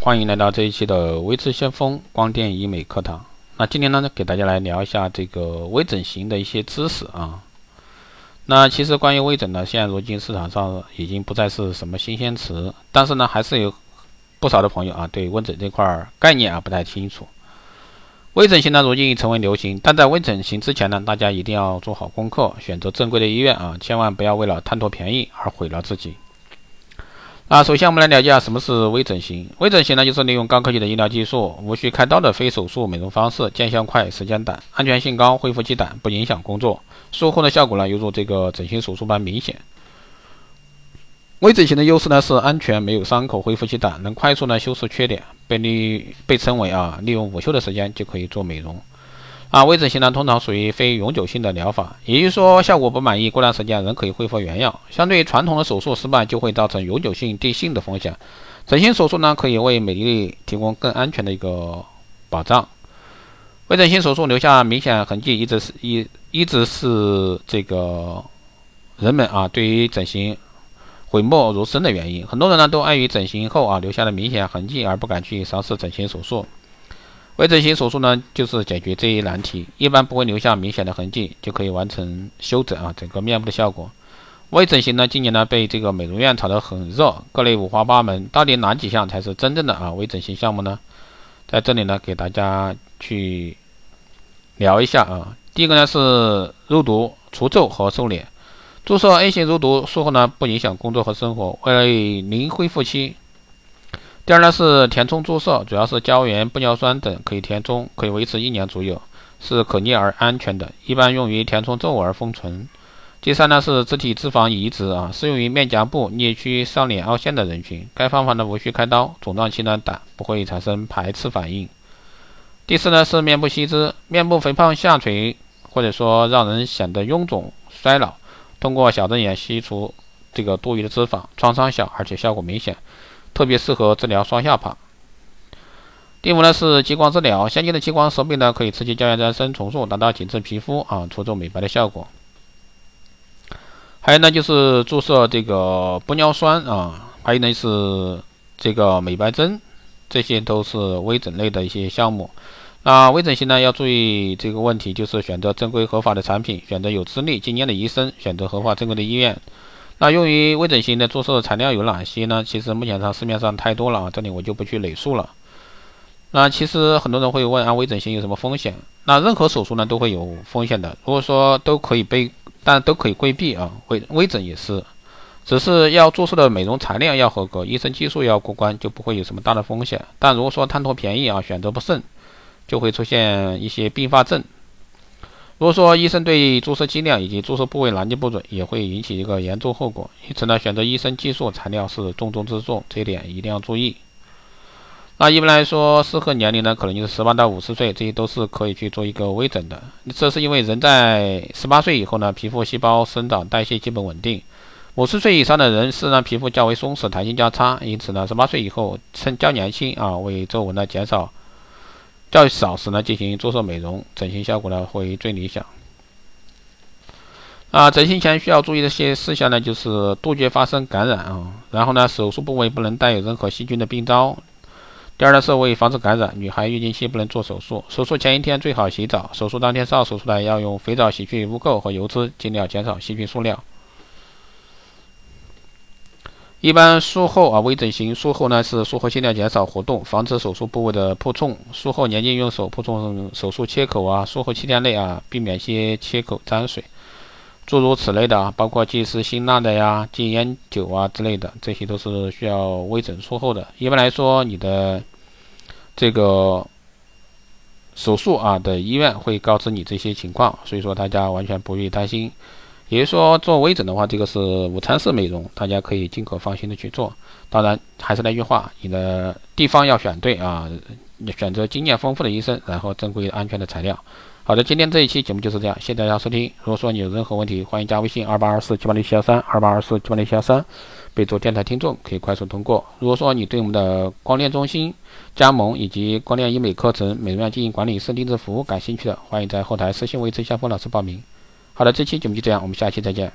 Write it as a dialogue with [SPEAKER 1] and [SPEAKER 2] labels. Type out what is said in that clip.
[SPEAKER 1] 欢迎来到这一期的微智先锋光电医美课堂。那今天呢，给大家来聊一下这个微整形的一些知识啊。那其实关于微整呢，现在如今市场上已经不再是什么新鲜词，但是呢，还是有不少的朋友啊，对微整这块概念啊不太清楚。微整形呢，如今已成为流行，但在微整形之前呢，大家一定要做好功课，选择正规的医院啊，千万不要为了贪图便宜而毁了自己。啊首先我们来了解下什么是微整形。微整形呢，就是利用高科技的医疗技术，无需开刀的非手术美容方式，见效快，时间短，安全性高，恢复期短，不影响工作。术后的效果呢，犹如这个整形手术般明显。微整形的优势呢是安全，没有伤口，恢复期短，能快速呢修饰缺点，被利被称为啊，利用午休的时间就可以做美容。啊，微整形呢通常属于非永久性的疗法，也就是说效果不满意，过段时间仍可以恢复原样。相对于传统的手术失败就会造成永久性定性的风险，整形手术呢可以为美丽提供更安全的一个保障。微整形手术留下明显痕迹，一直是一一直是这个人们啊对于整形讳莫如深的原因。很多人呢都碍于整形后啊留下了明显痕迹而不敢去尝试整形手术。微整形手术呢，就是解决这一难题，一般不会留下明显的痕迹，就可以完成修整啊整个面部的效果。微整形呢，今年呢被这个美容院炒得很热，各类五花八门，到底哪几项才是真正的啊微整形项目呢？在这里呢，给大家去聊一下啊。第一个呢是肉毒、除皱和瘦脸。注射 A 型肉毒术后呢，不影响工作和生活，为零恢复期。第二呢是填充注射，主要是胶原、玻尿酸等可以填充，可以维持一年左右，是可逆而安全的，一般用于填充皱而封存。第三呢是自体脂肪移植啊，适用于面颊部、颞区、上脸凹陷的人群，该方法呢无需开刀，肿胀期呢短，不会产生排斥反应。第四呢是面部吸脂，面部肥胖下垂或者说让人显得臃肿、衰老，通过小针眼吸除这个多余的脂肪，创伤小而且效果明显。特别适合治疗双下巴。第五呢是激光治疗，先进的激光设备呢可以刺激胶原再生重塑，达到紧致皮肤啊、除皱美白的效果。还有呢就是注射这个玻尿酸啊，还有呢是这个美白针，这些都是微整类的一些项目。那微整形呢要注意这个问题，就是选择正规合法的产品，选择有资历、经验的医生，选择合法正规的医院。那用于微整形的注射材料有哪些呢？其实目前上市面上太多了啊，这里我就不去累述了。那其实很多人会问啊，微整形有什么风险？那任何手术呢都会有风险的。如果说都可以被，但都可以规避啊，微微整也是，只是要注射的美容材料要合格，医生技术要过关，就不会有什么大的风险。但如果说贪图便宜啊，选择不慎，就会出现一些并发症。如果说医生对注射剂量以及注射部位拿捏不准，也会引起一个严重后果。因此呢，选择医生技术材料是重中之重，这一点一定要注意。那一般来说，适合年龄呢，可能就是十八到五十岁，这些都是可以去做一个微整的。这是因为人在十八岁以后呢，皮肤细胞生长代谢基本稳定；五十岁以上的人是呢，皮肤较为松弛，弹性较差。因此呢，十八岁以后趁较年轻啊，为皱纹呢减少。较少时呢，进行注射美容整形效果呢会最理想。啊，整形前需要注意的一些事项呢，就是杜绝发生感染啊。然后呢，手术部位不能带有任何细菌的病灶。第二呢，是为防止感染，女孩月经期不能做手术。手术前一天最好洗澡，手术当天上手术台要用肥皂洗去污垢和油脂，尽量减少细菌数量。一般术后啊，微整形术后呢是术后尽量减少活动，防止手术部位的破冲。术后严禁用手碰触手术切口啊，术后七天内啊，避免些切口沾水，诸如此类的啊，包括忌食辛辣的呀、禁烟酒啊之类的，这些都是需要微整术后的。一般来说，你的这个手术啊的医院会告知你这些情况，所以说大家完全不必担心。也就是说，做微整的话，这个是午餐式美容，大家可以尽可放心的去做。当然，还是那句话，你的地方要选对啊，选择经验丰富的医生，然后正规安全的材料。好的，今天这一期节目就是这样，谢谢大家收听。如果说你有任何问题，欢迎加微信二八二四七八六七幺三二八二四七八六七幺三，备注电台听众，可以快速通过。如果说你对我们的光电中心加盟以及光电医美课程、美容院经营管理、师定制服务感兴趣的，欢迎在后台私信为陈晓峰老师报名。好的，这期节目就这样，我们下期再见。